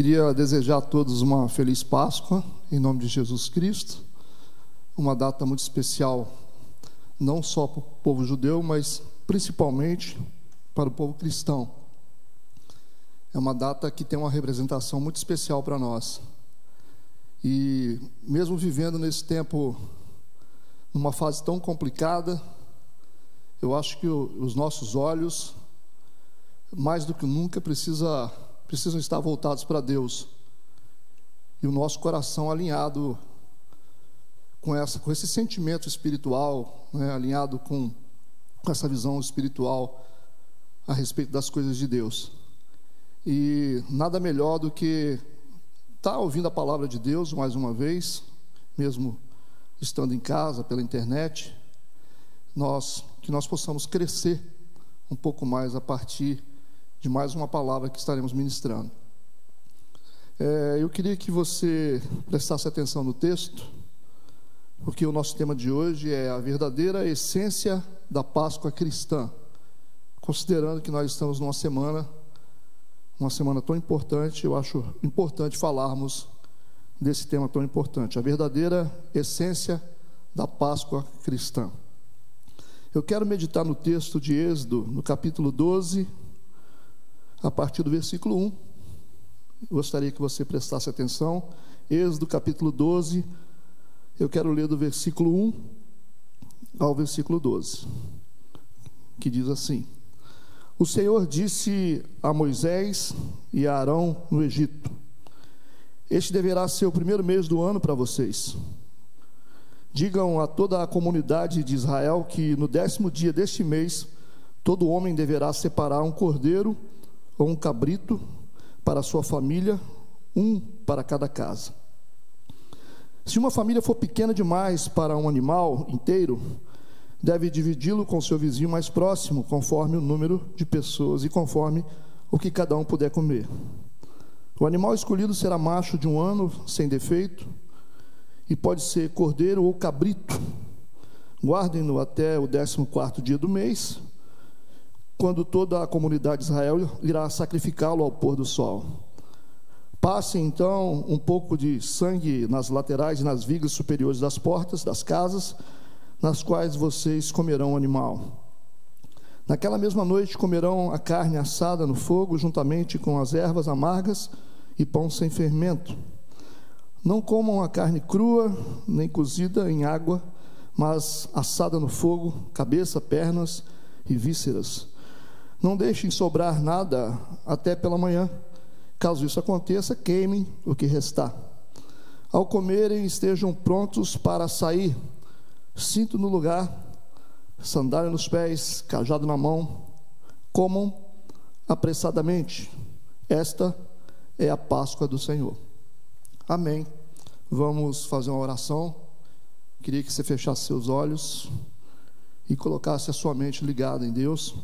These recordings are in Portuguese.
Queria desejar a todos uma feliz Páscoa, em nome de Jesus Cristo. Uma data muito especial, não só para o povo judeu, mas principalmente para o povo cristão. É uma data que tem uma representação muito especial para nós. E mesmo vivendo nesse tempo, numa fase tão complicada, eu acho que os nossos olhos, mais do que nunca, precisa, precisam estar voltados para Deus. E o nosso coração alinhado com, essa, com esse sentimento espiritual, né, alinhado com, com essa visão espiritual a respeito das coisas de Deus. E nada melhor do que estar tá ouvindo a palavra de Deus mais uma vez, mesmo estando em casa, pela internet, nós que nós possamos crescer um pouco mais a partir de mais uma palavra que estaremos ministrando. É, eu queria que você prestasse atenção no texto, porque o nosso tema de hoje é a verdadeira essência da Páscoa cristã, considerando que nós estamos numa semana, uma semana tão importante, eu acho importante falarmos desse tema tão importante, a verdadeira essência da Páscoa cristã. Eu quero meditar no texto de Êxodo, no capítulo 12, a partir do versículo 1. Gostaria que você prestasse atenção. Êxodo, capítulo 12. Eu quero ler do versículo 1 ao versículo 12, que diz assim: O Senhor disse a Moisés e a Arão no Egito: Este deverá ser o primeiro mês do ano para vocês Digam a toda a comunidade de Israel que no décimo dia deste mês, todo homem deverá separar um cordeiro ou um cabrito para sua família, um para cada casa. Se uma família for pequena demais para um animal inteiro, deve dividi-lo com seu vizinho mais próximo, conforme o número de pessoas e conforme o que cada um puder comer. O animal escolhido será macho de um ano, sem defeito e pode ser cordeiro ou cabrito. Guardem-no até o 14 dia do mês, quando toda a comunidade de Israel irá sacrificá-lo ao pôr do sol. Passem então um pouco de sangue nas laterais e nas vigas superiores das portas das casas, nas quais vocês comerão o animal. Naquela mesma noite comerão a carne assada no fogo, juntamente com as ervas amargas e pão sem fermento. Não comam a carne crua, nem cozida em água, mas assada no fogo, cabeça, pernas e vísceras. Não deixem sobrar nada até pela manhã. Caso isso aconteça, queimem o que restar. Ao comerem, estejam prontos para sair. Cinto no lugar, sandália nos pés, cajado na mão. Comam apressadamente. Esta é a Páscoa do Senhor. Amém. Vamos fazer uma oração. Queria que você fechasse seus olhos e colocasse a sua mente ligada em Deus,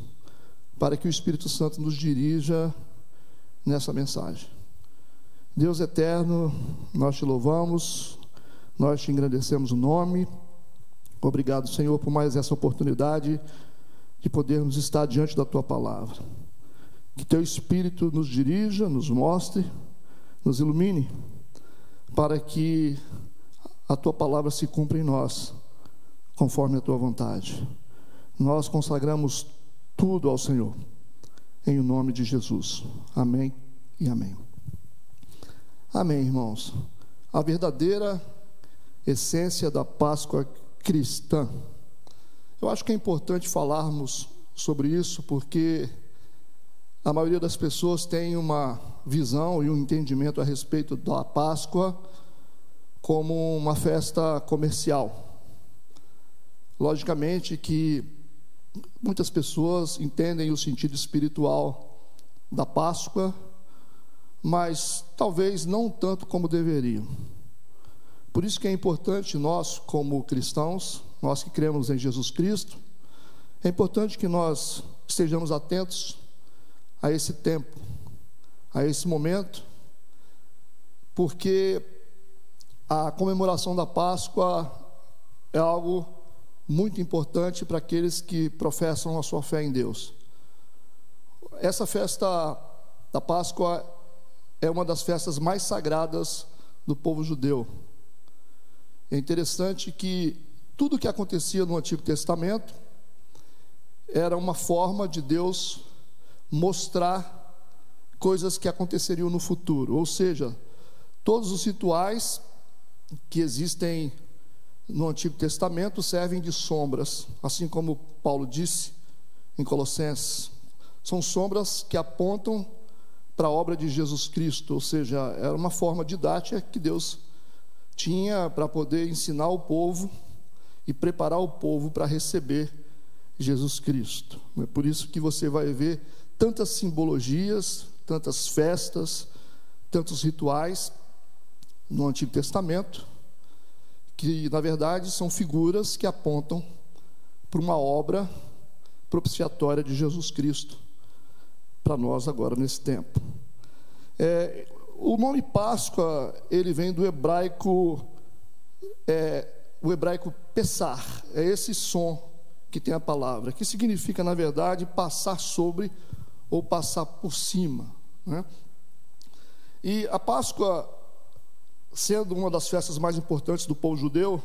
para que o Espírito Santo nos dirija nessa mensagem. Deus eterno, nós te louvamos, nós te engrandecemos o nome. Obrigado, Senhor, por mais essa oportunidade de podermos estar diante da tua palavra. Que teu Espírito nos dirija, nos mostre, nos ilumine para que a tua palavra se cumpra em nós, conforme a tua vontade. Nós consagramos tudo ao Senhor, em nome de Jesus. Amém e amém. Amém, irmãos. A verdadeira essência da Páscoa cristã. Eu acho que é importante falarmos sobre isso, porque a maioria das pessoas tem uma visão e um entendimento a respeito da Páscoa como uma festa comercial. Logicamente que muitas pessoas entendem o sentido espiritual da Páscoa, mas talvez não tanto como deveriam. Por isso que é importante nós, como cristãos, nós que cremos em Jesus Cristo, é importante que nós estejamos atentos a esse tempo, a esse momento, porque a comemoração da Páscoa é algo muito importante para aqueles que professam a sua fé em Deus. Essa festa da Páscoa é uma das festas mais sagradas do povo judeu. É interessante que tudo que acontecia no Antigo Testamento era uma forma de Deus mostrar coisas que aconteceriam no futuro, ou seja, todos os rituais que existem no Antigo Testamento servem de sombras, assim como Paulo disse em Colossenses. São sombras que apontam para a obra de Jesus Cristo, ou seja, era uma forma didática que Deus tinha para poder ensinar o povo e preparar o povo para receber Jesus Cristo. É por isso que você vai ver tantas simbologias, tantas festas, tantos rituais no Antigo Testamento, que na verdade são figuras que apontam para uma obra propiciatória de Jesus Cristo para nós agora nesse tempo. É, o nome Páscoa ele vem do hebraico é, o hebraico pesar é esse som que tem a palavra que significa na verdade passar sobre ou passar por cima, né? E a Páscoa sendo uma das festas mais importantes do povo judeu,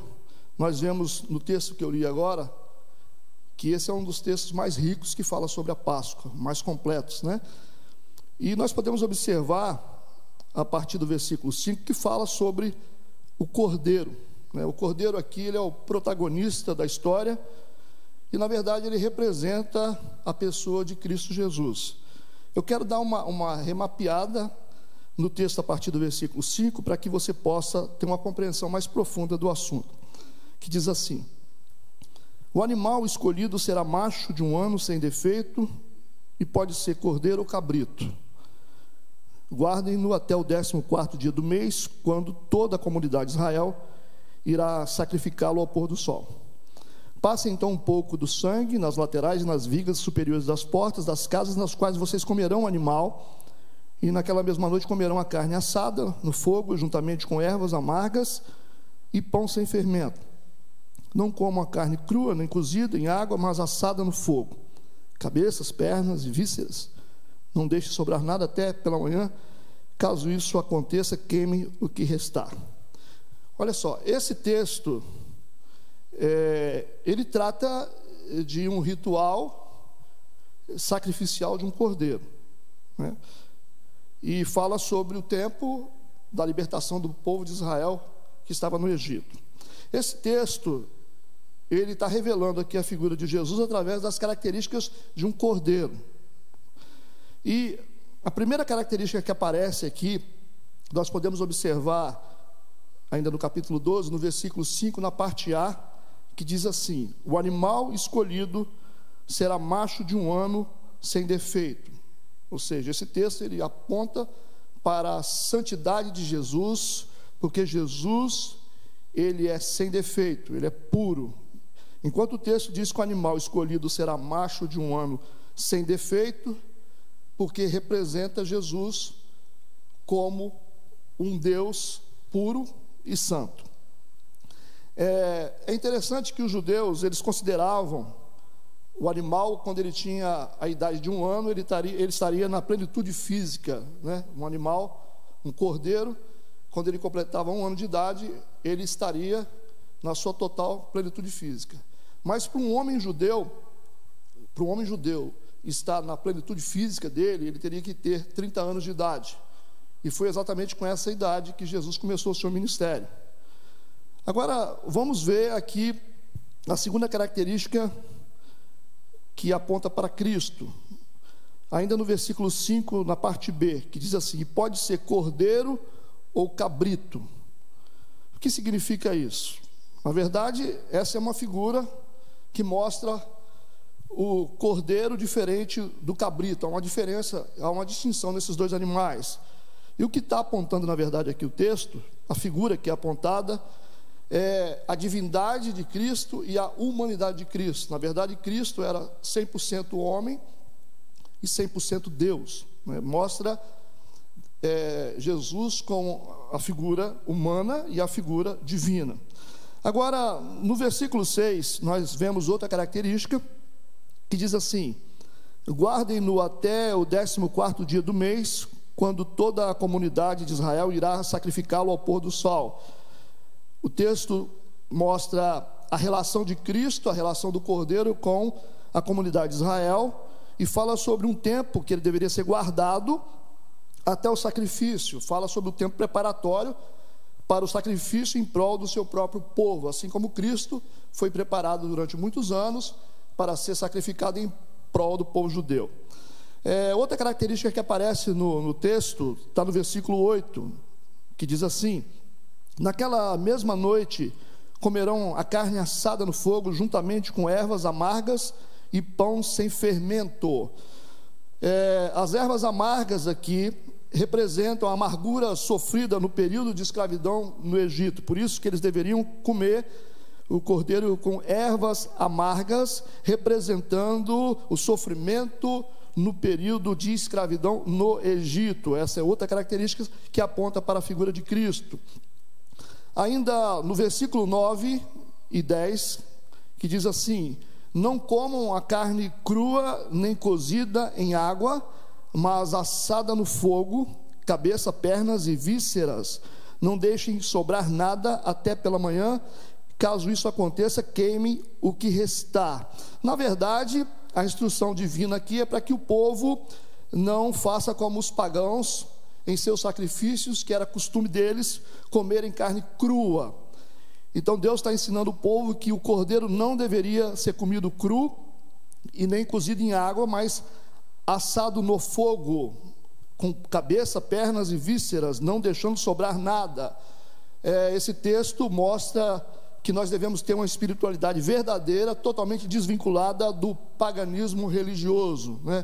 nós vemos no texto que eu li agora que esse é um dos textos mais ricos que fala sobre a Páscoa, mais completos, né? E nós podemos observar, a partir do versículo 5, que fala sobre o cordeiro. Né? O cordeiro aqui ele é o protagonista da história, e na verdade ele representa a pessoa de Cristo Jesus. Eu quero dar uma, uma remapeada no texto a partir do versículo 5, para que você possa ter uma compreensão mais profunda do assunto, que diz assim: o animal escolhido será macho de um ano sem defeito e pode ser cordeiro ou cabrito. Guardem-no até o décimo quarto dia do mês, quando toda a comunidade de Israel irá sacrificá-lo ao pôr do sol. Passem então um pouco do sangue nas laterais e nas vigas superiores das portas das casas nas quais vocês comerão o animal, e naquela mesma noite comerão a carne assada no fogo, juntamente com ervas amargas e pão sem fermento não comam a carne crua, nem cozida em água, mas assada no fogo. Cabeças, pernas e vísceras. Não deixe sobrar nada até pela manhã. Caso isso aconteça, queime o que restar. Olha só, esse texto, é, ele trata de um ritual sacrificial de um cordeiro. Né? E fala sobre o tempo da libertação do povo de Israel que estava no Egito. Esse texto ele está revelando aqui a figura de Jesus através das características de um cordeiro. E a primeira característica que aparece aqui, nós podemos observar, ainda no capítulo 12, no versículo 5, na parte A, que diz assim: O animal escolhido será macho de um ano sem defeito. Ou seja, esse texto ele aponta para a santidade de Jesus, porque Jesus ele é sem defeito, ele é puro, Enquanto o texto diz que o animal escolhido será macho de um ano sem defeito, porque representa Jesus como um Deus puro e santo. É, é, interessante que os judeus eles consideravam o animal quando ele tinha a idade de um ano ele estaria, ele estaria na plenitude física, né? Um animal, um cordeiro, quando ele completava um ano de idade ele estaria na sua total plenitude física. Mas para um homem judeu, para um homem judeu estar na plenitude física dele, ele teria que ter 30 anos de idade. E foi exatamente com essa idade que Jesus começou o seu ministério. Agora, vamos ver aqui a segunda característica que aponta para Cristo. Ainda no versículo 5, na parte B, que diz assim: pode ser cordeiro ou cabrito. O que significa isso? Na verdade, essa é uma figura que mostra o cordeiro diferente do cabrito. Há uma diferença, há uma distinção nesses dois animais. E o que está apontando, na verdade, aqui o texto, a figura que é apontada, é a divindade de Cristo e a humanidade de Cristo. Na verdade, Cristo era 100% homem e 100% Deus. Né? Mostra é, Jesus com a figura humana e a figura divina. Agora, no versículo 6, nós vemos outra característica que diz assim: Guardem-no até o décimo quarto dia do mês, quando toda a comunidade de Israel irá sacrificá-lo ao pôr do sol. O texto mostra a relação de Cristo, a relação do Cordeiro com a comunidade de Israel, e fala sobre um tempo que ele deveria ser guardado até o sacrifício, fala sobre o tempo preparatório para o sacrifício em prol do seu próprio povo, assim como Cristo foi preparado durante muitos anos para ser sacrificado em prol do povo judeu. É, outra característica que aparece no, no texto está no versículo 8, que diz assim: Naquela mesma noite comerão a carne assada no fogo, juntamente com ervas amargas e pão sem fermento. É, as ervas amargas aqui representam a amargura sofrida no período de escravidão no Egito, por isso que eles deveriam comer o cordeiro com ervas amargas, representando o sofrimento no período de escravidão no Egito. Essa é outra característica que aponta para a figura de Cristo. Ainda no versículo 9 e 10, que diz assim: Não comam a carne crua nem cozida em água, mas assada no fogo, cabeça, pernas e vísceras. Não deixem sobrar nada até pela manhã, Caso isso aconteça, queime o que restar. Na verdade, a instrução divina aqui é para que o povo não faça como os pagãos em seus sacrifícios, que era costume deles comerem carne crua. Então Deus está ensinando o povo que o cordeiro não deveria ser comido cru e nem cozido em água, mas assado no fogo, com cabeça, pernas e vísceras, não deixando sobrar nada. É, esse texto mostra que nós devemos ter uma espiritualidade verdadeira, totalmente desvinculada do paganismo religioso. Né?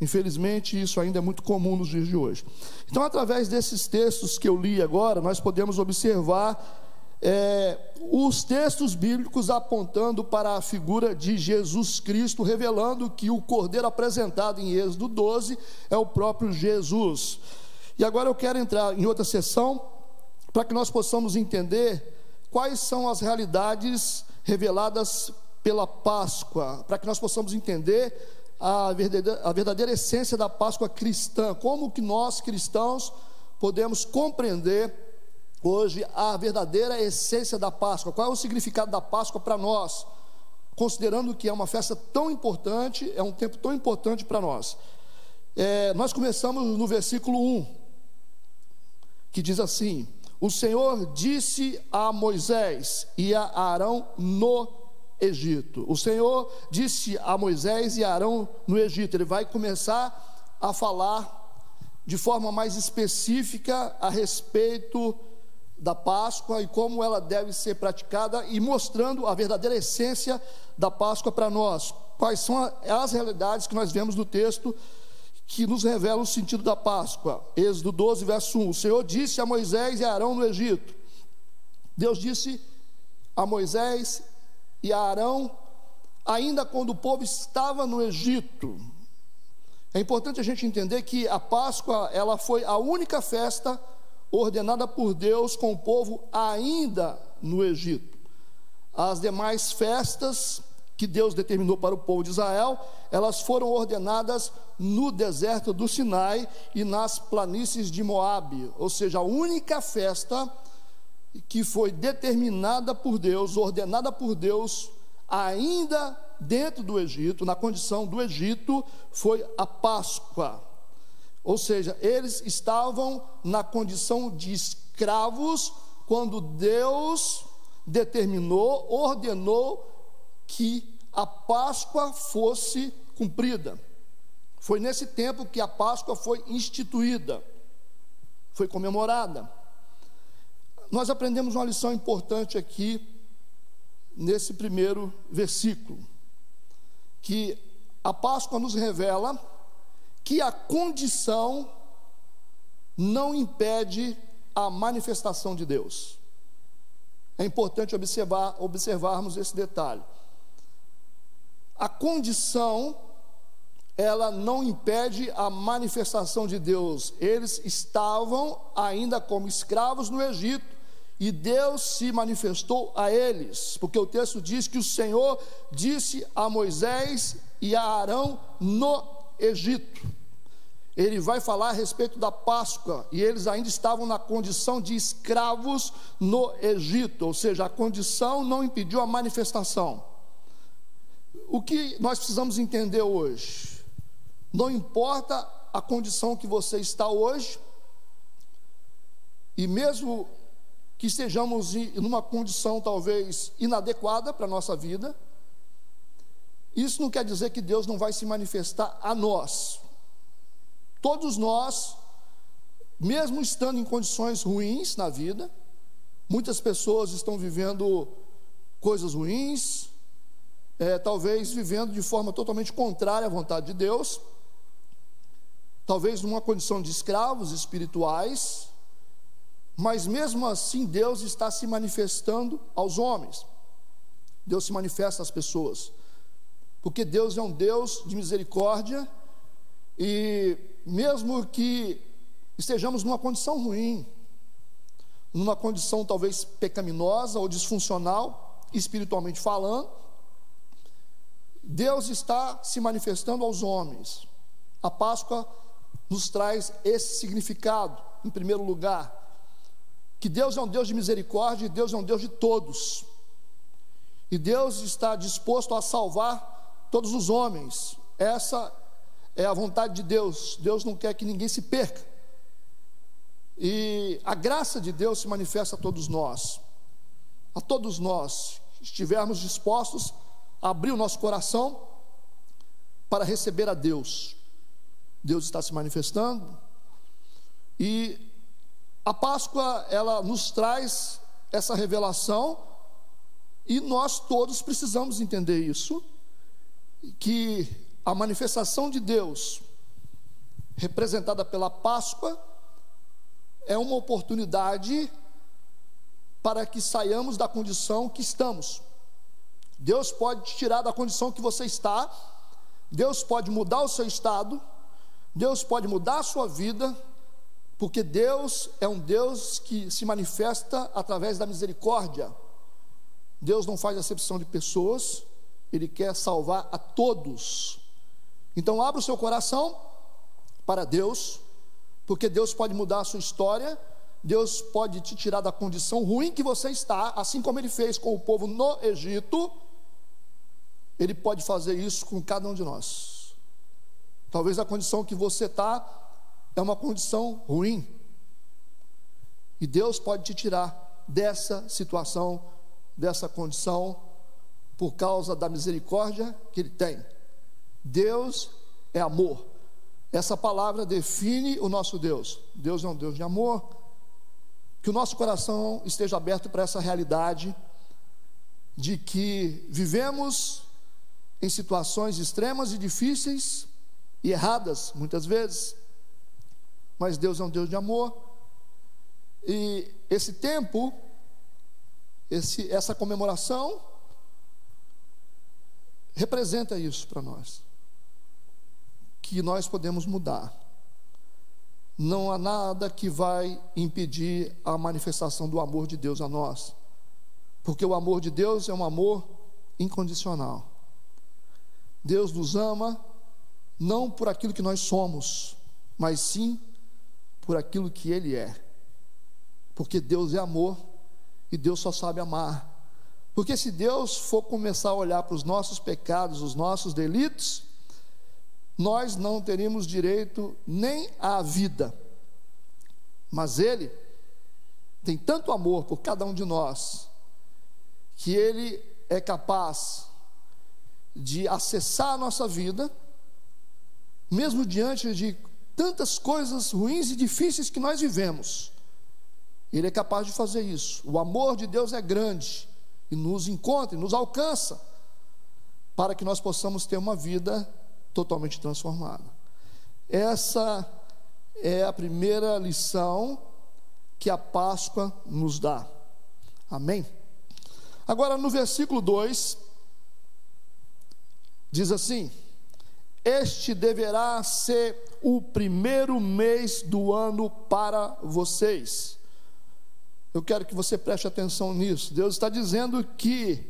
Infelizmente, isso ainda é muito comum nos dias de hoje. Então, através desses textos que eu li agora, nós podemos observar é, os textos bíblicos apontando para a figura de Jesus Cristo, revelando que o cordeiro apresentado em Êxodo 12 é o próprio Jesus. E agora eu quero entrar em outra sessão para que nós possamos entender quais são as realidades reveladas pela Páscoa, para que nós possamos entender a verdadeira, a verdadeira essência da Páscoa cristã, como que nós cristãos podemos compreender hoje a verdadeira essência da Páscoa, qual é o significado da Páscoa para nós, considerando que é uma festa tão importante, é um tempo tão importante para nós. É, nós começamos no versículo 1, que diz assim: o Senhor disse a Moisés e a Arão no Egito. O Senhor disse a Moisés e a Arão no Egito. Ele vai começar a falar de forma mais específica a respeito da Páscoa e como ela deve ser praticada e mostrando a verdadeira essência da Páscoa para nós. Quais são as realidades que nós vemos no texto que nos revela o sentido da Páscoa. Êxodo 12, verso 1. O Senhor disse a Moisés e a Arão no Egito. Deus disse a Moisés e a Arão, ainda quando o povo estava no Egito. É importante a gente entender que a Páscoa, ela foi a única festa ordenada por Deus com o povo ainda no Egito. As demais festas que Deus determinou para o povo de Israel, elas foram ordenadas no deserto do Sinai e nas planícies de Moabe, ou seja, a única festa que foi determinada por Deus, ordenada por Deus, ainda dentro do Egito, na condição do Egito, foi a Páscoa. Ou seja, eles estavam na condição de escravos quando Deus determinou, ordenou que a Páscoa fosse cumprida. Foi nesse tempo que a Páscoa foi instituída, foi comemorada. Nós aprendemos uma lição importante aqui, nesse primeiro versículo, que a Páscoa nos revela que a condição não impede a manifestação de Deus. É importante observar, observarmos esse detalhe a condição ela não impede a manifestação de Deus. Eles estavam ainda como escravos no Egito e Deus se manifestou a eles, porque o texto diz que o Senhor disse a Moisés e a Arão no Egito. ele vai falar a respeito da Páscoa, e eles ainda estavam na condição de escravos no Egito, ou seja, a condição não impediu a manifestação. O que nós precisamos entender hoje? Não importa a condição que você está hoje, e mesmo que estejamos em uma condição talvez inadequada para a nossa vida, isso não quer dizer que Deus não vai se manifestar a nós. Todos nós, mesmo estando em condições ruins na vida, muitas pessoas estão vivendo coisas ruins, é, talvez vivendo de forma totalmente contrária à vontade de Deus, talvez numa condição de escravos espirituais, mas mesmo assim Deus está se manifestando aos homens, Deus se manifesta às pessoas, porque Deus é um Deus de misericórdia e mesmo que estejamos numa condição ruim, numa condição talvez pecaminosa ou disfuncional, espiritualmente falando, Deus está se manifestando aos homens. A Páscoa nos traz esse significado, em primeiro lugar, que Deus é um Deus de misericórdia e Deus é um Deus de todos. E Deus está disposto a salvar todos os homens. Essa é a vontade de Deus. Deus não quer que ninguém se perca. E a graça de Deus se manifesta a todos nós. A todos nós estivermos dispostos a abrir o nosso coração para receber a Deus. Deus está se manifestando. E a Páscoa, ela nos traz essa revelação, e nós todos precisamos entender isso, que a manifestação de Deus, representada pela Páscoa, é uma oportunidade para que saiamos da condição que estamos. Deus pode te tirar da condição que você está, Deus pode mudar o seu estado, Deus pode mudar a sua vida, porque Deus é um Deus que se manifesta através da misericórdia. Deus não faz acepção de pessoas, Ele quer salvar a todos. Então, abra o seu coração para Deus, porque Deus pode mudar a sua história, Deus pode te tirar da condição ruim que você está, assim como Ele fez com o povo no Egito, Ele pode fazer isso com cada um de nós. Talvez a condição que você está é uma condição ruim, e Deus pode te tirar dessa situação, dessa condição, por causa da misericórdia que Ele tem. Deus é amor. Essa palavra define o nosso Deus. Deus é um Deus de amor. Que o nosso coração esteja aberto para essa realidade de que vivemos em situações extremas e difíceis e erradas, muitas vezes, mas Deus é um Deus de amor. E esse tempo, esse, essa comemoração, representa isso para nós que nós podemos mudar. Não há nada que vai impedir a manifestação do amor de Deus a nós, porque o amor de Deus é um amor incondicional. Deus nos ama não por aquilo que nós somos, mas sim por aquilo que Ele é. Porque Deus é amor e Deus só sabe amar. Porque se Deus for começar a olhar para os nossos pecados, os nossos delitos, nós não teríamos direito nem à vida. Mas Ele tem tanto amor por cada um de nós, que Ele é capaz de acessar a nossa vida, mesmo diante de tantas coisas ruins e difíceis que nós vivemos. Ele é capaz de fazer isso. O amor de Deus é grande e nos encontra, e nos alcança, para que nós possamos ter uma vida totalmente transformada. Essa é a primeira lição que a Páscoa nos dá. Amém? Agora, no versículo 2, diz assim: Este deverá ser o primeiro mês do ano para vocês. Eu quero que você preste atenção nisso. Deus está dizendo que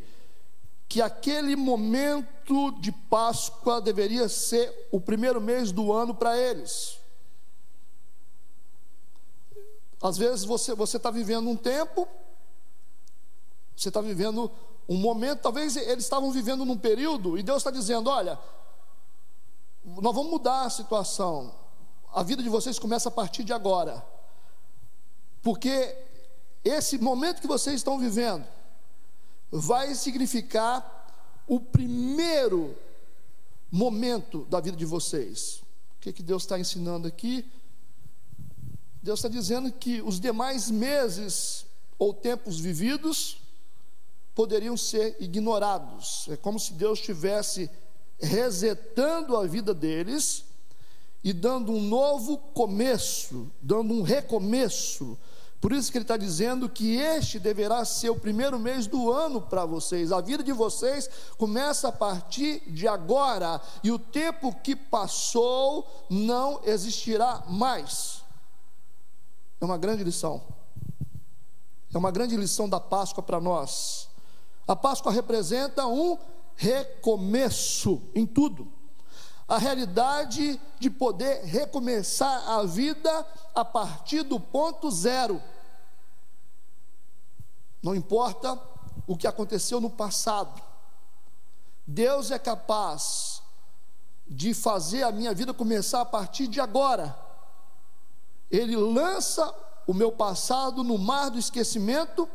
que aquele momento de Páscoa deveria ser o primeiro mês do ano para eles. Às vezes você está vivendo um tempo, você está vivendo um momento, talvez eles estavam vivendo num período, e Deus está dizendo: olha, nós vamos mudar a situação, a vida de vocês começa a partir de agora, porque esse momento que vocês estão vivendo vai significar o primeiro momento da vida de vocês. O que, que Deus está ensinando aqui? Deus está dizendo que os demais meses ou tempos vividos poderiam ser ignorados. É como se Deus estivesse resetando a vida deles e dando um novo começo, dando um recomeço, por isso que ele está dizendo que este deverá ser o primeiro mês do ano para vocês. A vida de vocês começa a partir de agora, e o tempo que passou não existirá mais. É uma grande lição. É uma grande lição da Páscoa para nós. A Páscoa representa um recomeço em tudo a realidade de poder recomeçar a vida a partir do ponto zero. Não importa o que aconteceu no passado, Deus é capaz de fazer a minha vida começar a partir de agora. Ele lança o meu passado no mar do esquecimento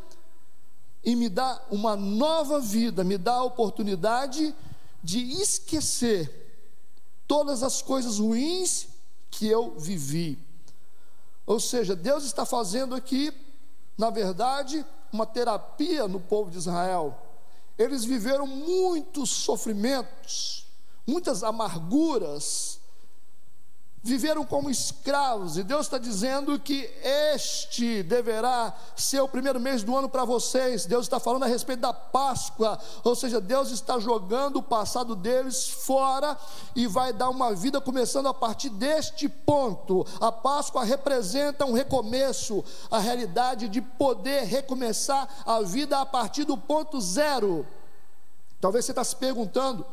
e me dá uma nova vida, me dá a oportunidade de esquecer todas as coisas ruins que eu vivi. Ou seja, Deus está fazendo aqui, na verdade, uma terapia no povo de Israel. Eles viveram muitos sofrimentos, muitas amarguras, viveram como escravos, e Deus está dizendo que este deverá ser o primeiro mês do ano para vocês. Deus está falando a respeito da Páscoa, ou seja, Deus está jogando o passado deles fora e vai dar uma vida começando a partir deste ponto. A Páscoa representa um recomeço, a realidade de poder recomeçar a vida a partir do ponto zero. Talvez você está se perguntando,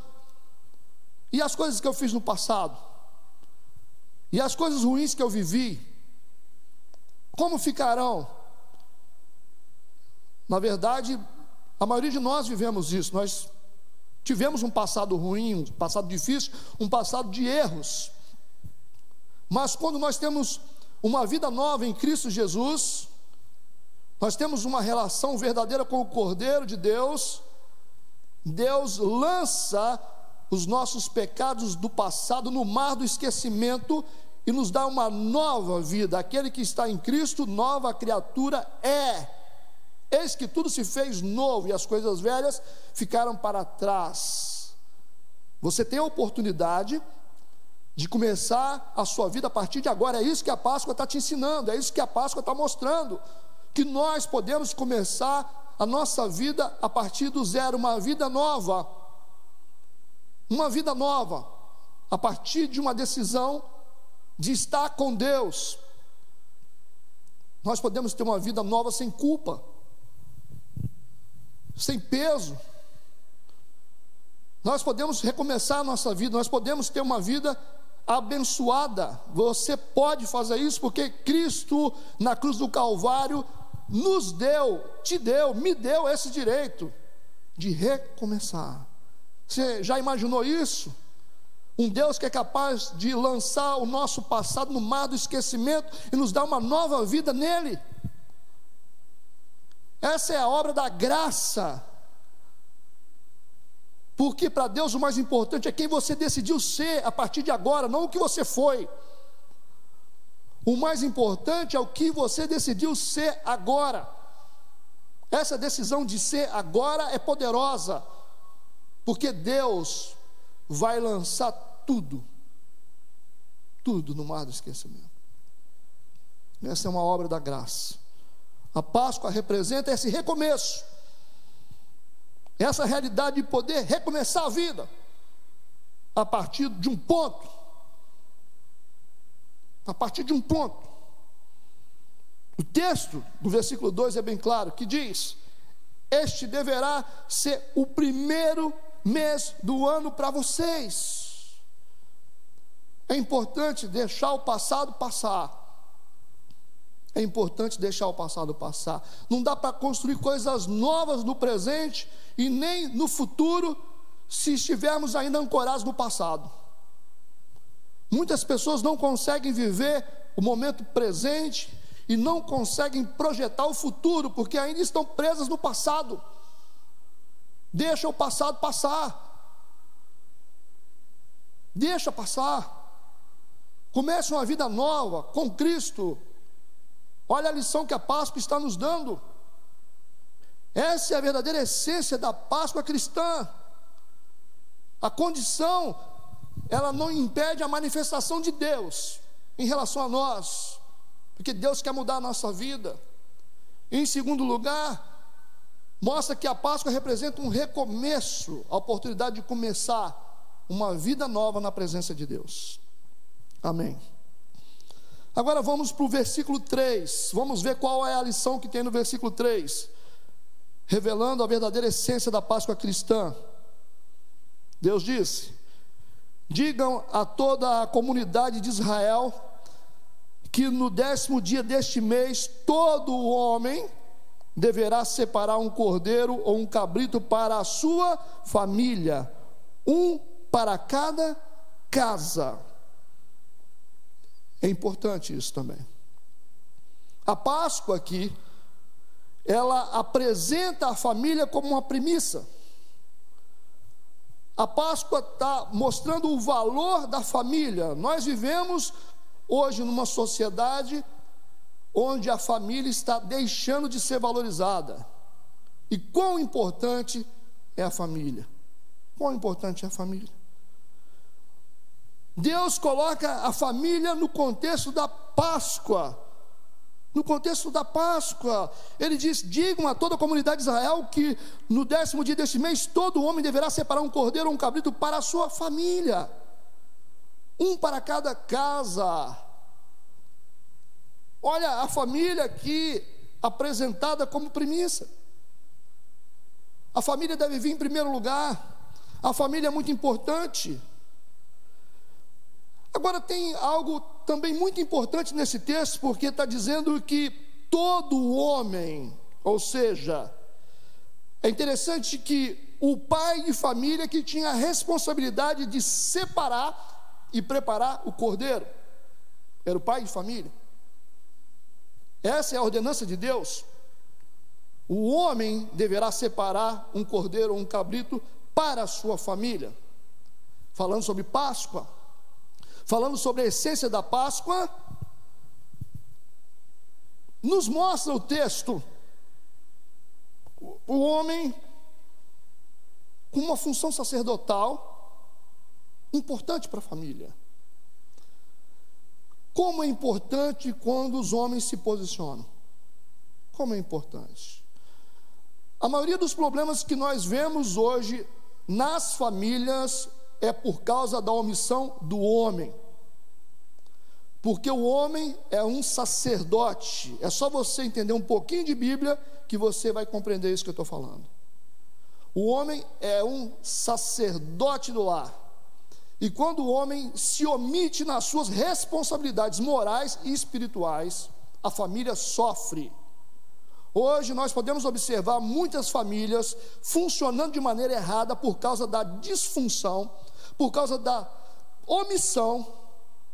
e as coisas que eu fiz no passado? E as coisas ruins que eu vivi, como ficarão? Na verdade, a maioria de nós vivemos isso. Nós tivemos um passado ruim, um passado difícil, um passado de erros. Mas quando nós temos uma vida nova em Cristo Jesus, nós temos uma relação verdadeira com o Cordeiro de Deus, Deus lança os nossos pecados do passado no mar do esquecimento e nos dá uma nova vida. Aquele que está em Cristo, nova criatura é. Eis que tudo se fez novo e as coisas velhas ficaram para trás. Você tem a oportunidade de começar a sua vida a partir de agora. É isso que a Páscoa está te ensinando, é isso que a Páscoa está mostrando. Que nós podemos começar a nossa vida a partir do zero, uma vida nova uma vida nova, a partir de uma decisão de estar com Deus. Nós podemos ter uma vida nova sem culpa, sem peso. Nós podemos recomeçar a nossa vida, nós podemos ter uma vida abençoada. Você pode fazer isso porque Cristo, na cruz do Calvário, nos deu, te deu, me deu esse direito de recomeçar. Você já imaginou isso? Um Deus que é capaz de lançar o nosso passado no mar do esquecimento e nos dar uma nova vida nele. Essa é a obra da graça. Porque para Deus o mais importante é quem você decidiu ser a partir de agora, não o que você foi. O mais importante é o que você decidiu ser agora. Essa decisão de ser agora é poderosa porque Deus vai lançar tudo, tudo no mar do esquecimento. Essa é uma obra da graça. A Páscoa representa esse recomeço, essa realidade de poder recomeçar a vida a partir de um ponto. A partir de um ponto. O texto do versículo 2 é bem claro, que diz: Este deverá ser o primeiro mês do ano para vocês. É importante deixar o passado passar. É importante deixar o passado passar. Não dá para construir coisas novas no presente e nem no futuro se estivermos ainda ancorados no passado. Muitas pessoas não conseguem viver o momento presente e não conseguem projetar o futuro porque ainda estão presas no passado. Deixa o passado passar. Deixa passar. Comece uma vida nova com Cristo. Olha a lição que a Páscoa está nos dando. Essa é a verdadeira essência da Páscoa cristã. A condição, ela não impede a manifestação de Deus em relação a nós, porque Deus quer mudar a nossa vida. Em segundo lugar, mostra que a Páscoa representa um recomeço, a oportunidade de começar uma vida nova na presença de Deus. Amém. Agora vamos para o versículo 3. Vamos ver qual é a lição que tem no versículo 3. Revelando a verdadeira essência da Páscoa cristã. Deus disse: Digam a toda a comunidade de Israel que no décimo dia deste mês todo homem deverá separar um cordeiro ou um cabrito para a sua família, um para cada casa. É importante isso também. A Páscoa aqui, ela apresenta a família como uma premissa. A Páscoa está mostrando o valor da família. Nós vivemos hoje numa sociedade onde a família está deixando de ser valorizada. E quão importante é a família? Quão importante é a família? Deus coloca a família no contexto da Páscoa. No contexto da Páscoa, ele diz: digam a toda a comunidade de Israel que no décimo dia deste mês todo homem deverá separar um cordeiro ou um cabrito para a sua família, um para cada casa. Olha a família aqui apresentada como premissa. A família deve vir em primeiro lugar. A família é muito importante. Agora, tem algo também muito importante nesse texto, porque está dizendo que todo homem, ou seja, é interessante que o pai de família que tinha a responsabilidade de separar e preparar o cordeiro, era o pai de família. Essa é a ordenança de Deus. O homem deverá separar um cordeiro ou um cabrito para a sua família. Falando sobre Páscoa, falando sobre a essência da Páscoa, nos mostra o texto o homem com uma função sacerdotal importante para a família. Como é importante quando os homens se posicionam. Como é importante. A maioria dos problemas que nós vemos hoje nas famílias é por causa da omissão do homem. Porque o homem é um sacerdote. É só você entender um pouquinho de Bíblia que você vai compreender isso que eu estou falando. O homem é um sacerdote do lar. E quando o homem se omite nas suas responsabilidades morais e espirituais, a família sofre. Hoje nós podemos observar muitas famílias funcionando de maneira errada por causa da disfunção por causa da omissão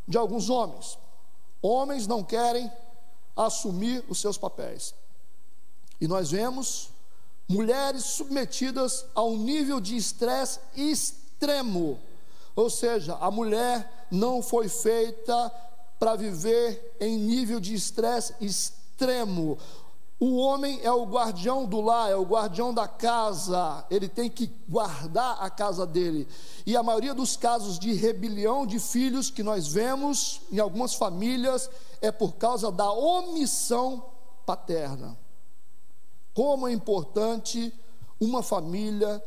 de alguns homens. Homens não querem assumir os seus papéis. E nós vemos mulheres submetidas a um nível de estresse extremo. Ou seja, a mulher não foi feita para viver em nível de estresse extremo. O homem é o guardião do lar, é o guardião da casa, ele tem que guardar a casa dele. E a maioria dos casos de rebelião de filhos que nós vemos em algumas famílias é por causa da omissão paterna. Como é importante uma família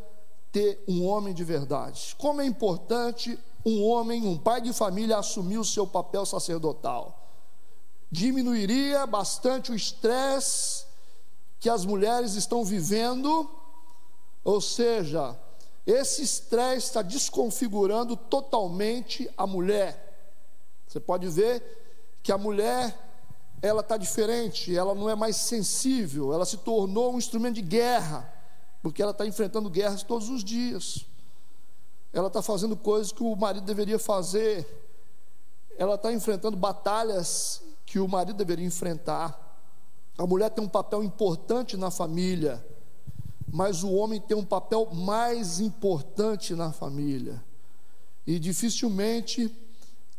ter um homem de verdade. Como é importante um homem, um pai de família assumir o seu papel sacerdotal diminuiria bastante o estresse que as mulheres estão vivendo, ou seja, esse estresse está desconfigurando totalmente a mulher. Você pode ver que a mulher ela está diferente, ela não é mais sensível, ela se tornou um instrumento de guerra, porque ela está enfrentando guerras todos os dias. Ela está fazendo coisas que o marido deveria fazer, ela está enfrentando batalhas que o marido deveria enfrentar. A mulher tem um papel importante na família, mas o homem tem um papel mais importante na família. E dificilmente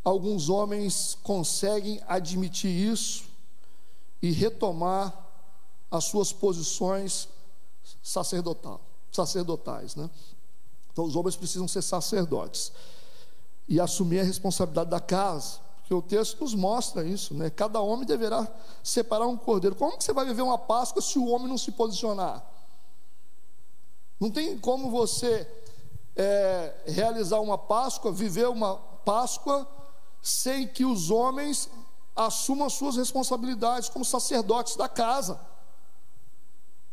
alguns homens conseguem admitir isso e retomar as suas posições sacerdotal, sacerdotais, né? Então os homens precisam ser sacerdotes e assumir a responsabilidade da casa, porque o texto nos mostra isso, né? Cada homem deverá separar um cordeiro. Como que você vai viver uma Páscoa se o homem não se posicionar? Não tem como você é, realizar uma Páscoa, viver uma Páscoa, sem que os homens assumam suas responsabilidades como sacerdotes da casa.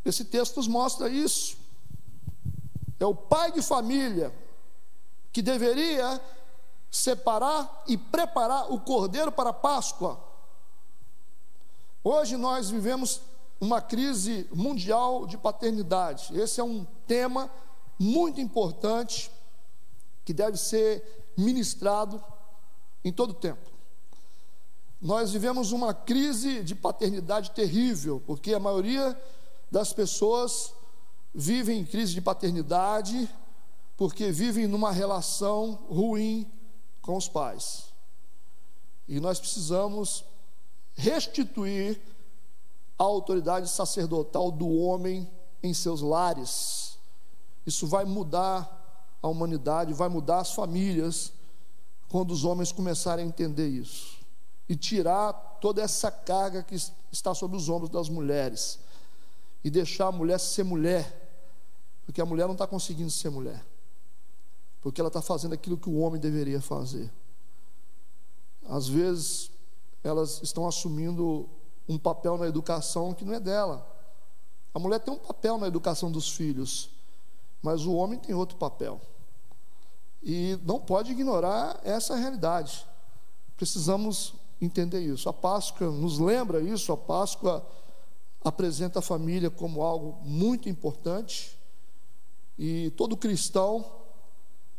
Esse texto nos mostra isso. É o pai de família que deveria separar e preparar o cordeiro para a Páscoa. Hoje nós vivemos uma crise mundial de paternidade. Esse é um tema muito importante que deve ser ministrado em todo o tempo. Nós vivemos uma crise de paternidade terrível, porque a maioria das pessoas vivem em crise de paternidade porque vivem numa relação ruim com os pais. E nós precisamos restituir a autoridade sacerdotal do homem em seus lares. Isso vai mudar a humanidade, vai mudar as famílias, quando os homens começarem a entender isso. E tirar toda essa carga que está sobre os ombros das mulheres. E deixar a mulher ser mulher. Porque a mulher não está conseguindo ser mulher. Porque ela está fazendo aquilo que o homem deveria fazer. Às vezes, elas estão assumindo um papel na educação que não é dela. A mulher tem um papel na educação dos filhos, mas o homem tem outro papel. E não pode ignorar essa realidade. Precisamos entender isso. A Páscoa nos lembra isso, a Páscoa apresenta a família como algo muito importante. E todo cristão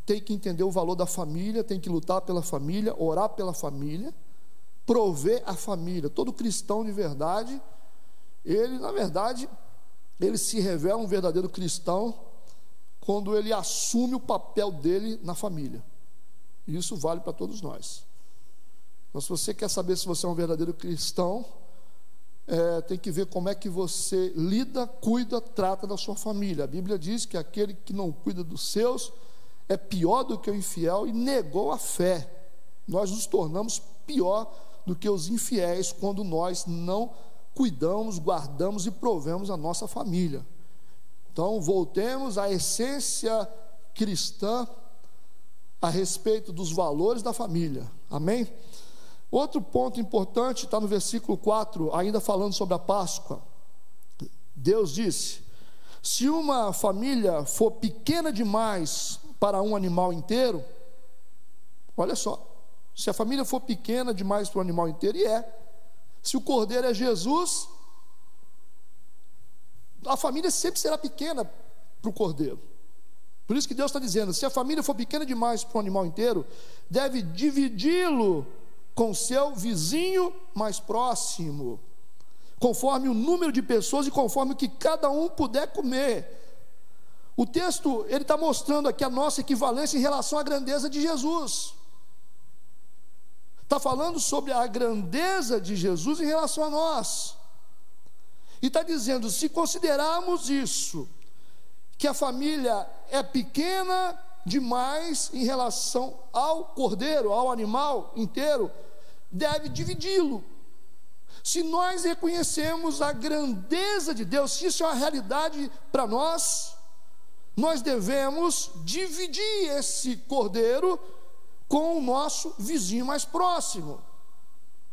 tem que entender o valor da família, tem que lutar pela família, orar pela família prover a família. Todo cristão de verdade, ele, na verdade, ele se revela um verdadeiro cristão quando ele assume o papel dele na família. E isso vale para todos nós. Então, se você quer saber se você é um verdadeiro cristão, é, tem que ver como é que você lida, cuida, trata da sua família. A Bíblia diz que aquele que não cuida dos seus é pior do que o infiel e negou a fé. Nós nos tornamos pior do que os infiéis quando nós não cuidamos, guardamos e provemos a nossa família. Então, voltemos à essência cristã a respeito dos valores da família. Amém? Outro ponto importante está no versículo 4, ainda falando sobre a Páscoa. Deus disse: se uma família for pequena demais para um animal inteiro, olha só, se a família for pequena demais para o animal inteiro, e é. Se o cordeiro é Jesus, a família sempre será pequena para o cordeiro. Por isso que Deus está dizendo: se a família for pequena demais para o animal inteiro, deve dividi-lo com seu vizinho mais próximo, conforme o número de pessoas e conforme o que cada um puder comer. O texto ele está mostrando aqui a nossa equivalência em relação à grandeza de Jesus. Está falando sobre a grandeza de Jesus em relação a nós. E está dizendo: se considerarmos isso, que a família é pequena demais em relação ao cordeiro, ao animal inteiro, deve dividi-lo. Se nós reconhecemos a grandeza de Deus, se isso é uma realidade para nós, nós devemos dividir esse cordeiro com o nosso vizinho mais próximo,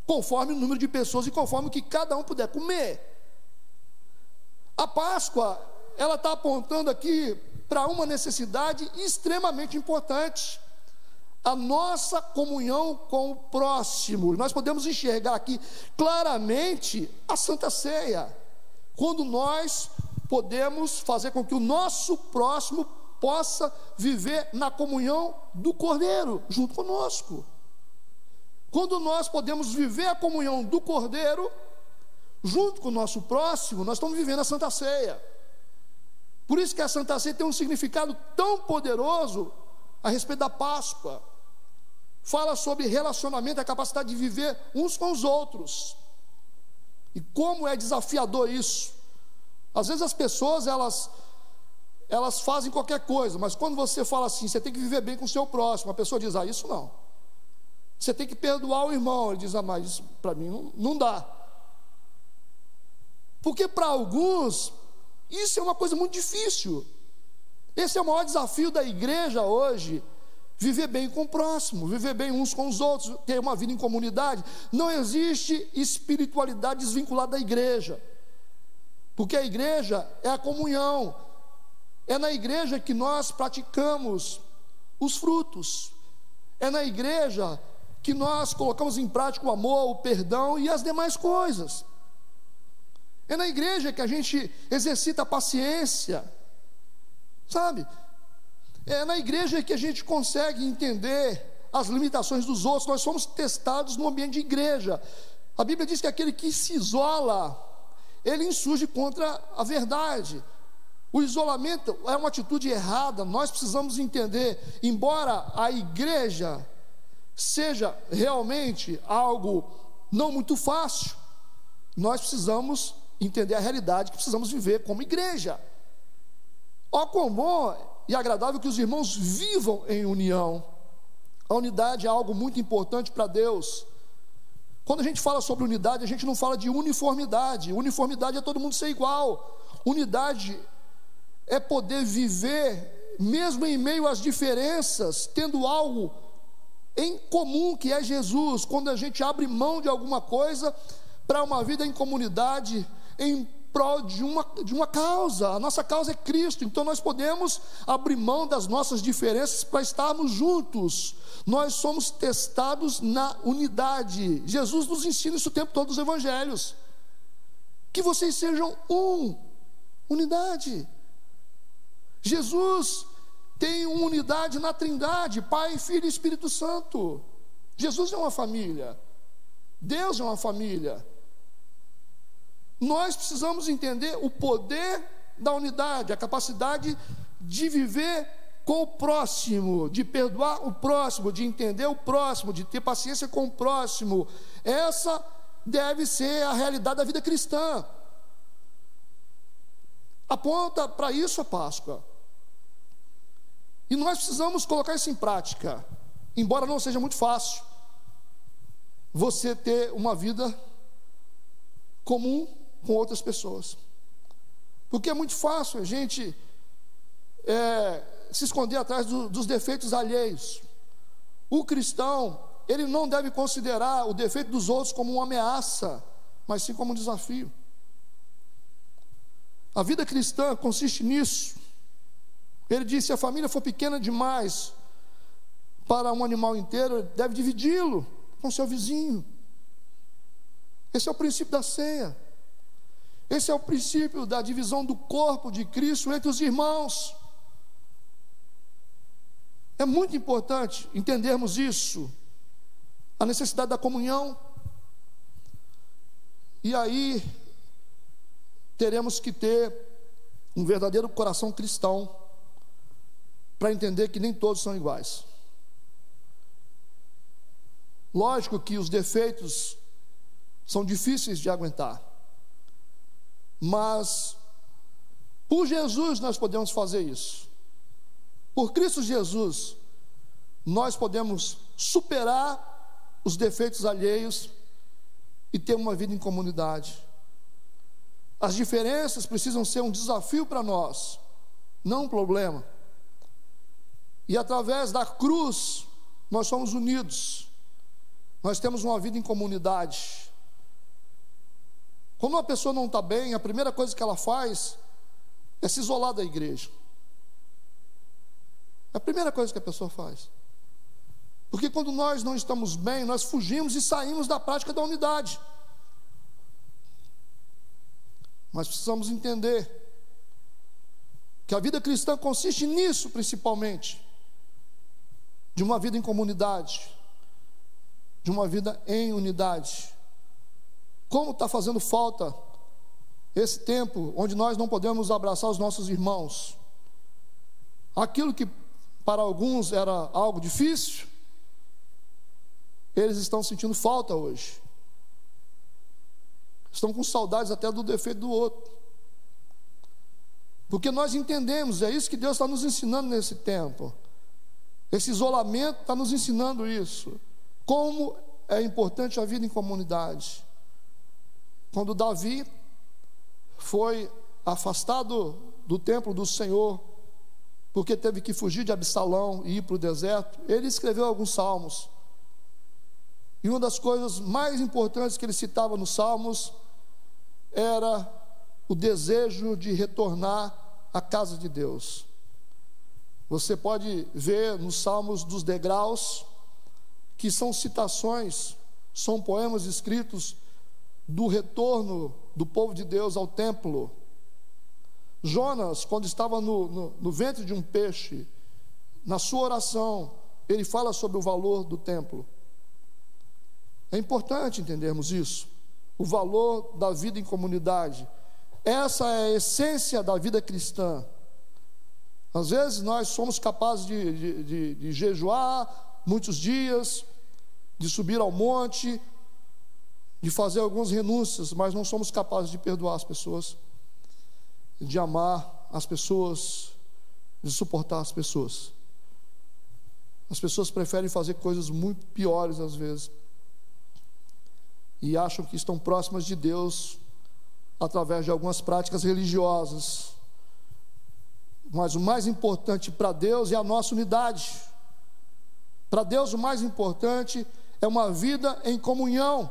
conforme o número de pessoas e conforme o que cada um puder comer. A Páscoa, ela está apontando aqui para uma necessidade extremamente importante. A nossa comunhão com o próximo. Nós podemos enxergar aqui claramente a Santa Ceia, quando nós podemos fazer com que o nosso próximo possa viver na comunhão do Cordeiro junto conosco. Quando nós podemos viver a comunhão do Cordeiro junto com o nosso próximo, nós estamos vivendo a Santa Ceia. Por isso que a Santa Ceia tem um significado tão poderoso a respeito da Páscoa fala sobre relacionamento, a capacidade de viver uns com os outros. E como é desafiador isso. Às vezes as pessoas, elas elas fazem qualquer coisa, mas quando você fala assim, você tem que viver bem com o seu próximo, a pessoa diz: "Ah, isso não". Você tem que perdoar o irmão, ele diz: "Ah, mas isso para mim não, não dá". Porque para alguns isso é uma coisa muito difícil. Esse é o maior desafio da igreja hoje Viver bem com o próximo, viver bem uns com os outros, ter uma vida em comunidade. Não existe espiritualidade desvinculada da igreja, porque a igreja é a comunhão, é na igreja que nós praticamos os frutos, é na igreja que nós colocamos em prática o amor, o perdão e as demais coisas. É na igreja que a gente exercita a paciência, sabe? É na igreja que a gente consegue entender as limitações dos outros. Nós somos testados no ambiente de igreja. A Bíblia diz que aquele que se isola, ele insurge contra a verdade. O isolamento é uma atitude errada. Nós precisamos entender, embora a igreja seja realmente algo não muito fácil, nós precisamos entender a realidade que precisamos viver como igreja. Ó, como e agradável que os irmãos vivam em união. A unidade é algo muito importante para Deus. Quando a gente fala sobre unidade, a gente não fala de uniformidade. Uniformidade é todo mundo ser igual. Unidade é poder viver, mesmo em meio às diferenças, tendo algo em comum que é Jesus. Quando a gente abre mão de alguma coisa para uma vida em comunidade, em prol de uma, de uma causa. A nossa causa é Cristo, então nós podemos abrir mão das nossas diferenças para estarmos juntos. Nós somos testados na unidade. Jesus nos ensina isso o tempo todo nos evangelhos. Que vocês sejam um, unidade. Jesus tem uma unidade na Trindade, Pai, Filho e Espírito Santo. Jesus é uma família. Deus é uma família. Nós precisamos entender o poder da unidade, a capacidade de viver com o próximo, de perdoar o próximo, de entender o próximo, de ter paciência com o próximo. Essa deve ser a realidade da vida cristã. Aponta para isso a Páscoa. E nós precisamos colocar isso em prática, embora não seja muito fácil você ter uma vida comum com outras pessoas. Porque é muito fácil a gente é, se esconder atrás do, dos defeitos alheios. O cristão, ele não deve considerar o defeito dos outros como uma ameaça, mas sim como um desafio. A vida cristã consiste nisso. Ele disse: se a família for pequena demais para um animal inteiro, deve dividi-lo com seu vizinho. Esse é o princípio da ceia. Esse é o princípio da divisão do corpo de Cristo entre os irmãos. É muito importante entendermos isso, a necessidade da comunhão. E aí teremos que ter um verdadeiro coração cristão para entender que nem todos são iguais. Lógico que os defeitos são difíceis de aguentar. Mas por Jesus nós podemos fazer isso. Por Cristo Jesus, nós podemos superar os defeitos alheios e ter uma vida em comunidade. As diferenças precisam ser um desafio para nós, não um problema. E através da cruz, nós somos unidos, nós temos uma vida em comunidade. Quando uma pessoa não está bem, a primeira coisa que ela faz é se isolar da igreja. É a primeira coisa que a pessoa faz. Porque quando nós não estamos bem, nós fugimos e saímos da prática da unidade. Mas precisamos entender que a vida cristã consiste nisso principalmente, de uma vida em comunidade, de uma vida em unidade. Como está fazendo falta esse tempo onde nós não podemos abraçar os nossos irmãos? Aquilo que para alguns era algo difícil, eles estão sentindo falta hoje. Estão com saudades até do defeito do outro. Porque nós entendemos, é isso que Deus está nos ensinando nesse tempo. Esse isolamento está nos ensinando isso. Como é importante a vida em comunidade. Quando Davi foi afastado do templo do Senhor, porque teve que fugir de Absalão e ir para o deserto, ele escreveu alguns salmos. E uma das coisas mais importantes que ele citava nos salmos era o desejo de retornar à casa de Deus. Você pode ver nos salmos dos degraus, que são citações, são poemas escritos do retorno do povo de Deus ao templo. Jonas, quando estava no, no, no, ventre de um peixe, na sua oração, ele fala sobre o valor do templo. É importante entendermos isso, o valor da vida em comunidade. Essa é a essência da vida cristã. Às vezes nós somos capazes de, de, de, de jejuar muitos dias, de subir ao monte, de fazer algumas renúncias, mas não somos capazes de perdoar as pessoas, de amar as pessoas, de suportar as pessoas. As pessoas preferem fazer coisas muito piores às vezes e acham que estão próximas de Deus através de algumas práticas religiosas. Mas o mais importante para Deus é a nossa unidade. Para Deus, o mais importante é uma vida em comunhão.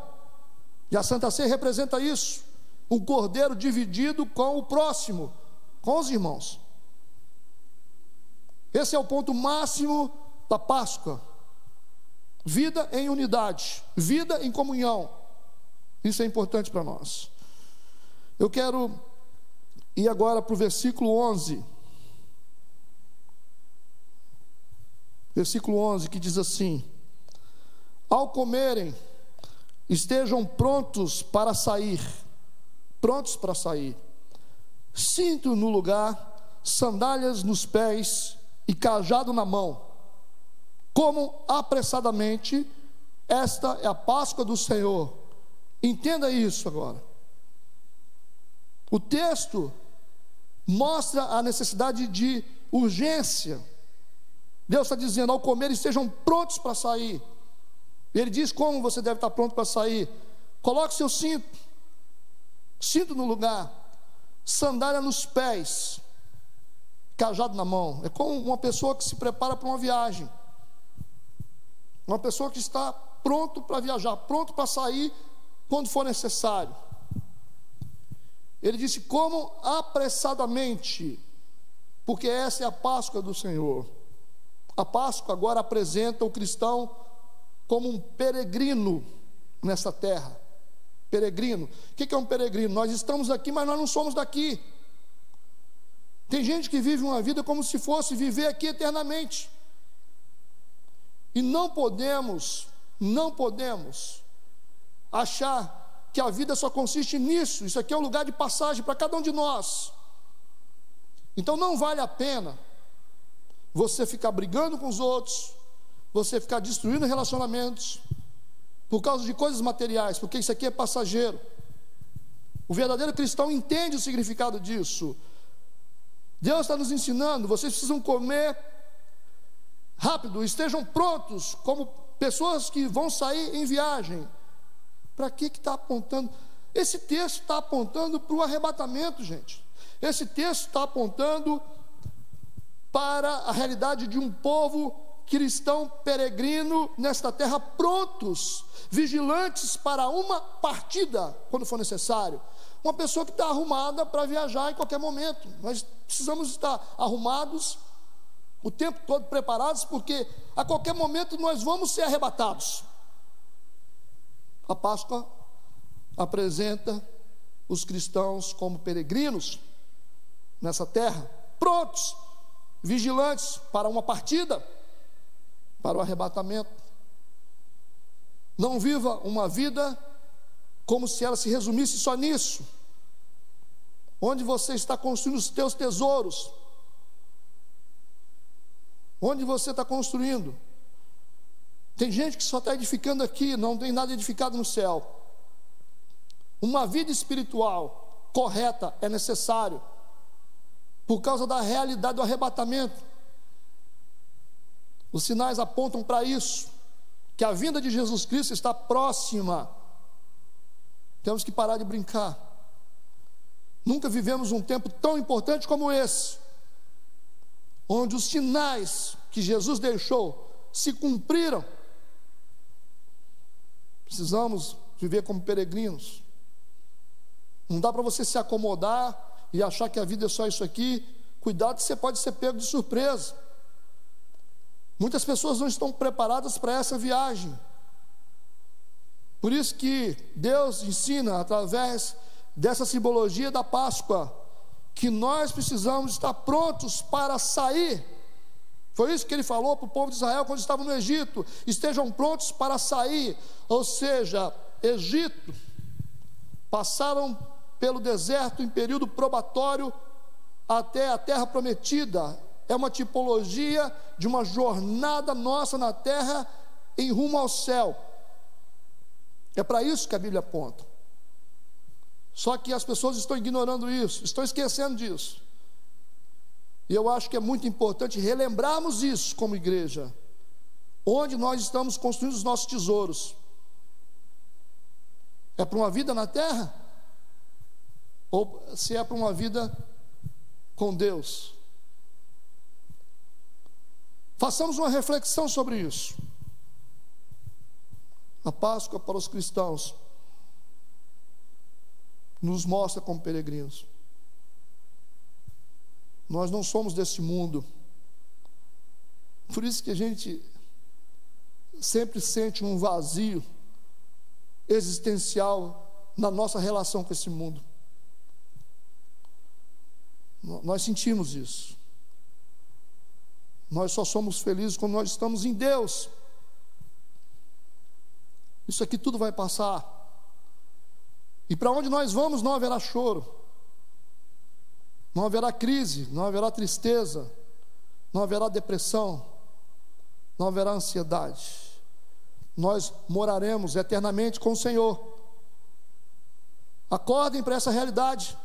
E a Santa Ceia representa isso: um cordeiro dividido com o próximo, com os irmãos. Esse é o ponto máximo da Páscoa. Vida em unidade, vida em comunhão. Isso é importante para nós. Eu quero ir agora para o versículo 11. Versículo 11 que diz assim: Ao comerem, estejam prontos para sair, prontos para sair, cinto no lugar, sandálias nos pés e cajado na mão, como apressadamente, esta é a Páscoa do Senhor Entenda isso agora. O texto mostra a necessidade de urgência. Deus está dizendo: ao comer, estejam prontos para sair. Ele diz como você deve estar pronto para sair. Coloque seu cinto, cinto no lugar, sandália nos pés, cajado na mão. É como uma pessoa que se prepara para uma viagem. Uma pessoa que está pronto para viajar, pronto para sair quando for necessário. Ele disse: como apressadamente, porque essa é a Páscoa do Senhor. A Páscoa agora apresenta o cristão como um peregrino nessa terra. Peregrino. O que é um peregrino? Nós estamos aqui, mas nós não somos daqui. Tem gente que vive uma vida como se fosse viver aqui eternamente. E não podemos, não podemos achar que a vida só consiste nisso. Isso aqui é um lugar de passagem para cada um de nós. Então não vale a pena você ficar brigando com os outros, você ficar destruindo relacionamentos por causa de coisas materiais, porque isso aqui é passageiro. O verdadeiro cristão entende o significado disso. Deus está nos ensinando, vocês precisam comer rápido, estejam prontos como pessoas que vão sair em viagem. Para que está apontando? Esse texto está apontando para o arrebatamento, gente. Esse texto está apontando para a realidade de um povo cristão peregrino nesta terra, prontos, vigilantes para uma partida, quando for necessário. Uma pessoa que está arrumada para viajar em qualquer momento. Nós precisamos estar arrumados o tempo todo preparados, porque a qualquer momento nós vamos ser arrebatados. A Páscoa apresenta os cristãos como peregrinos nessa terra, prontos, vigilantes para uma partida, para o arrebatamento. Não viva uma vida como se ela se resumisse só nisso. Onde você está construindo os teus tesouros? Onde você está construindo? Tem gente que só está edificando aqui, não tem nada edificado no céu. Uma vida espiritual correta é necessário por causa da realidade do arrebatamento. Os sinais apontam para isso, que a vinda de Jesus Cristo está próxima. Temos que parar de brincar. Nunca vivemos um tempo tão importante como esse, onde os sinais que Jesus deixou se cumpriram. Precisamos viver como peregrinos. Não dá para você se acomodar e achar que a vida é só isso aqui. Cuidado você pode ser pego de surpresa. Muitas pessoas não estão preparadas para essa viagem. Por isso que Deus ensina através dessa simbologia da Páscoa, que nós precisamos estar prontos para sair. Foi isso que ele falou para o povo de Israel quando estavam no Egito: estejam prontos para sair. Ou seja, Egito, passaram pelo deserto em período probatório até a terra prometida. É uma tipologia de uma jornada nossa na terra em rumo ao céu. É para isso que a Bíblia aponta. Só que as pessoas estão ignorando isso, estão esquecendo disso. E eu acho que é muito importante relembrarmos isso como igreja. Onde nós estamos construindo os nossos tesouros? É para uma vida na terra? Ou se é para uma vida com Deus? Façamos uma reflexão sobre isso. A Páscoa para os cristãos nos mostra como peregrinos. Nós não somos desse mundo. Por isso que a gente sempre sente um vazio existencial na nossa relação com esse mundo. Nós sentimos isso. Nós só somos felizes quando nós estamos em Deus. Isso aqui tudo vai passar. E para onde nós vamos não haverá choro, não haverá crise, não haverá tristeza, não haverá depressão, não haverá ansiedade. Nós moraremos eternamente com o Senhor. Acordem para essa realidade.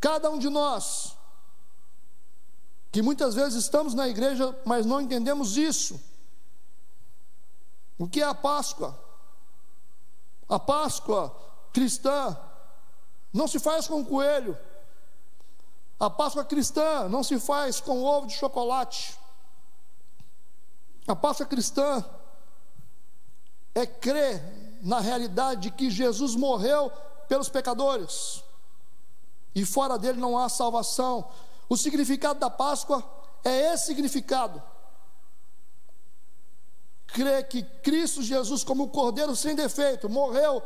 Cada um de nós, que muitas vezes estamos na igreja, mas não entendemos isso. O que é a Páscoa? A Páscoa cristã não se faz com coelho. A Páscoa cristã não se faz com ovo de chocolate. A Páscoa cristã é crer na realidade de que Jesus morreu pelos pecadores e fora dele não há salvação. O significado da Páscoa é esse significado. Crer que Cristo Jesus, como o Cordeiro sem defeito, morreu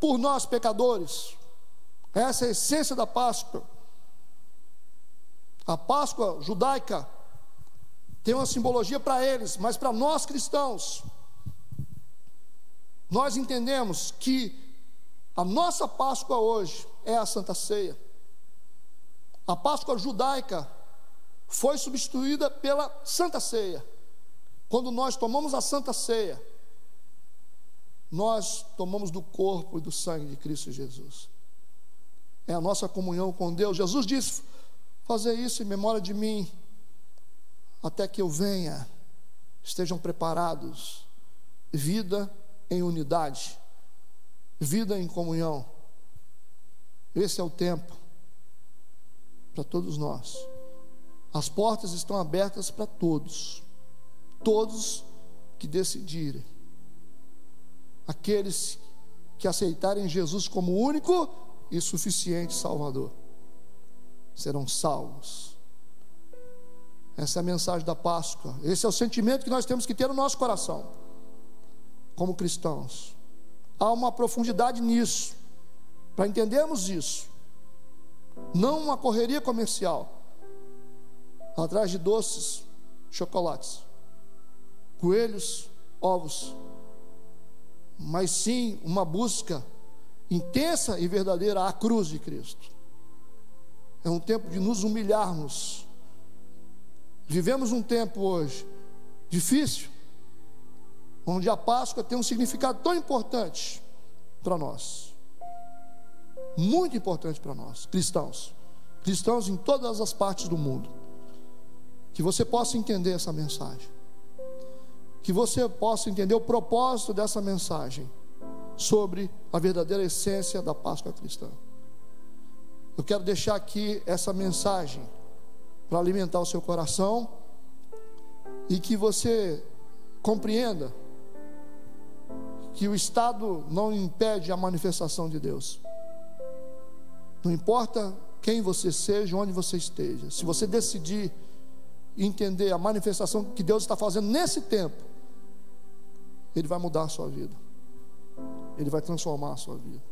por nós pecadores. Essa é a essência da Páscoa. A Páscoa judaica tem uma simbologia para eles, mas para nós cristãos, nós entendemos que a nossa Páscoa hoje é a Santa Ceia. A Páscoa judaica foi substituída pela Santa Ceia. Quando nós tomamos a Santa Ceia, nós tomamos do corpo e do sangue de Cristo Jesus. É a nossa comunhão com Deus. Jesus disse: fazer isso em memória de mim, até que eu venha. Estejam preparados. Vida em unidade, vida em comunhão. Esse é o tempo para todos nós. As portas estão abertas para todos, todos que decidirem aqueles que aceitarem Jesus como único e suficiente Salvador serão salvos. Essa é a mensagem da Páscoa. Esse é o sentimento que nós temos que ter no nosso coração, como cristãos. Há uma profundidade nisso, para entendermos isso. Não uma correria comercial, atrás de doces, chocolates, coelhos, ovos, mas sim uma busca intensa e verdadeira à cruz de Cristo. É um tempo de nos humilharmos. Vivemos um tempo hoje difícil, onde a Páscoa tem um significado tão importante para nós. Muito importante para nós, cristãos. Cristãos em todas as partes do mundo. Que você possa entender essa mensagem. Que você possa entender o propósito dessa mensagem sobre a verdadeira essência da Páscoa cristã. Eu quero deixar aqui essa mensagem para alimentar o seu coração e que você compreenda que o Estado não impede a manifestação de Deus. Não importa quem você seja, onde você esteja, se você decidir entender a manifestação que Deus está fazendo nesse tempo, Ele vai mudar a sua vida, Ele vai transformar a sua vida.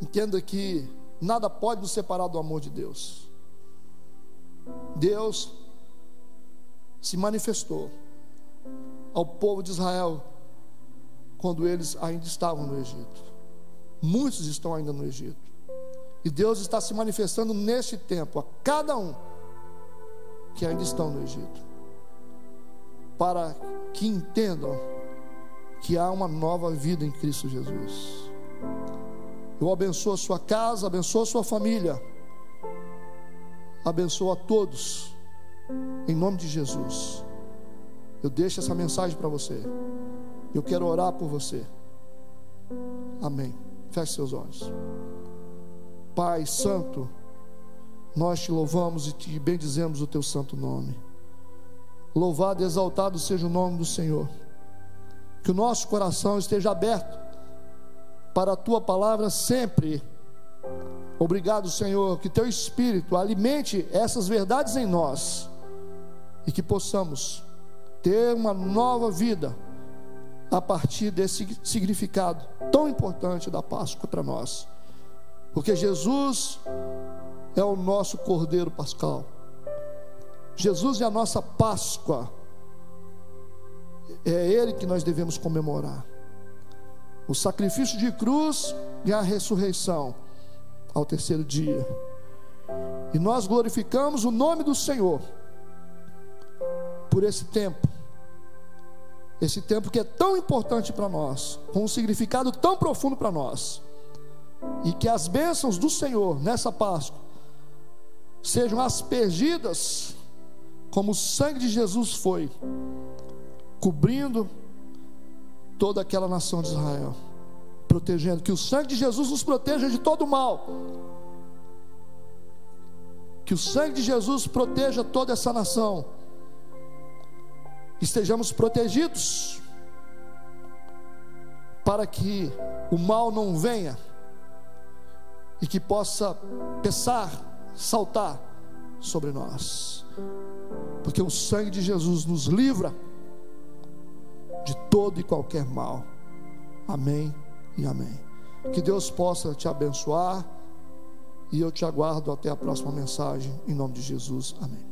Entenda que nada pode nos separar do amor de Deus. Deus se manifestou ao povo de Israel quando eles ainda estavam no Egito. Muitos estão ainda no Egito. E Deus está se manifestando neste tempo a cada um que ainda estão no Egito, para que entendam que há uma nova vida em Cristo Jesus. Eu abençoo a sua casa, abençoo a sua família, abençoo a todos, em nome de Jesus. Eu deixo essa mensagem para você. Eu quero orar por você. Amém. Feche seus olhos. Pai Santo, nós te louvamos e te bendizemos o teu santo nome. Louvado e exaltado seja o nome do Senhor. Que o nosso coração esteja aberto para a tua palavra sempre. Obrigado, Senhor, que teu espírito alimente essas verdades em nós e que possamos ter uma nova vida a partir desse significado tão importante da Páscoa para nós. Porque Jesus é o nosso Cordeiro Pascal. Jesus é a nossa Páscoa. É Ele que nós devemos comemorar. O sacrifício de cruz e a ressurreição ao terceiro dia. E nós glorificamos o nome do Senhor por esse tempo. Esse tempo que é tão importante para nós, com um significado tão profundo para nós. E que as bênçãos do Senhor nessa Páscoa sejam aspergidas como o sangue de Jesus foi, cobrindo toda aquela nação de Israel, protegendo, que o sangue de Jesus nos proteja de todo mal. Que o sangue de Jesus proteja toda essa nação. Estejamos protegidos para que o mal não venha e que possa pesar saltar sobre nós, porque o sangue de Jesus nos livra de todo e qualquer mal. Amém e amém. Que Deus possa te abençoar e eu te aguardo até a próxima mensagem, em nome de Jesus. Amém.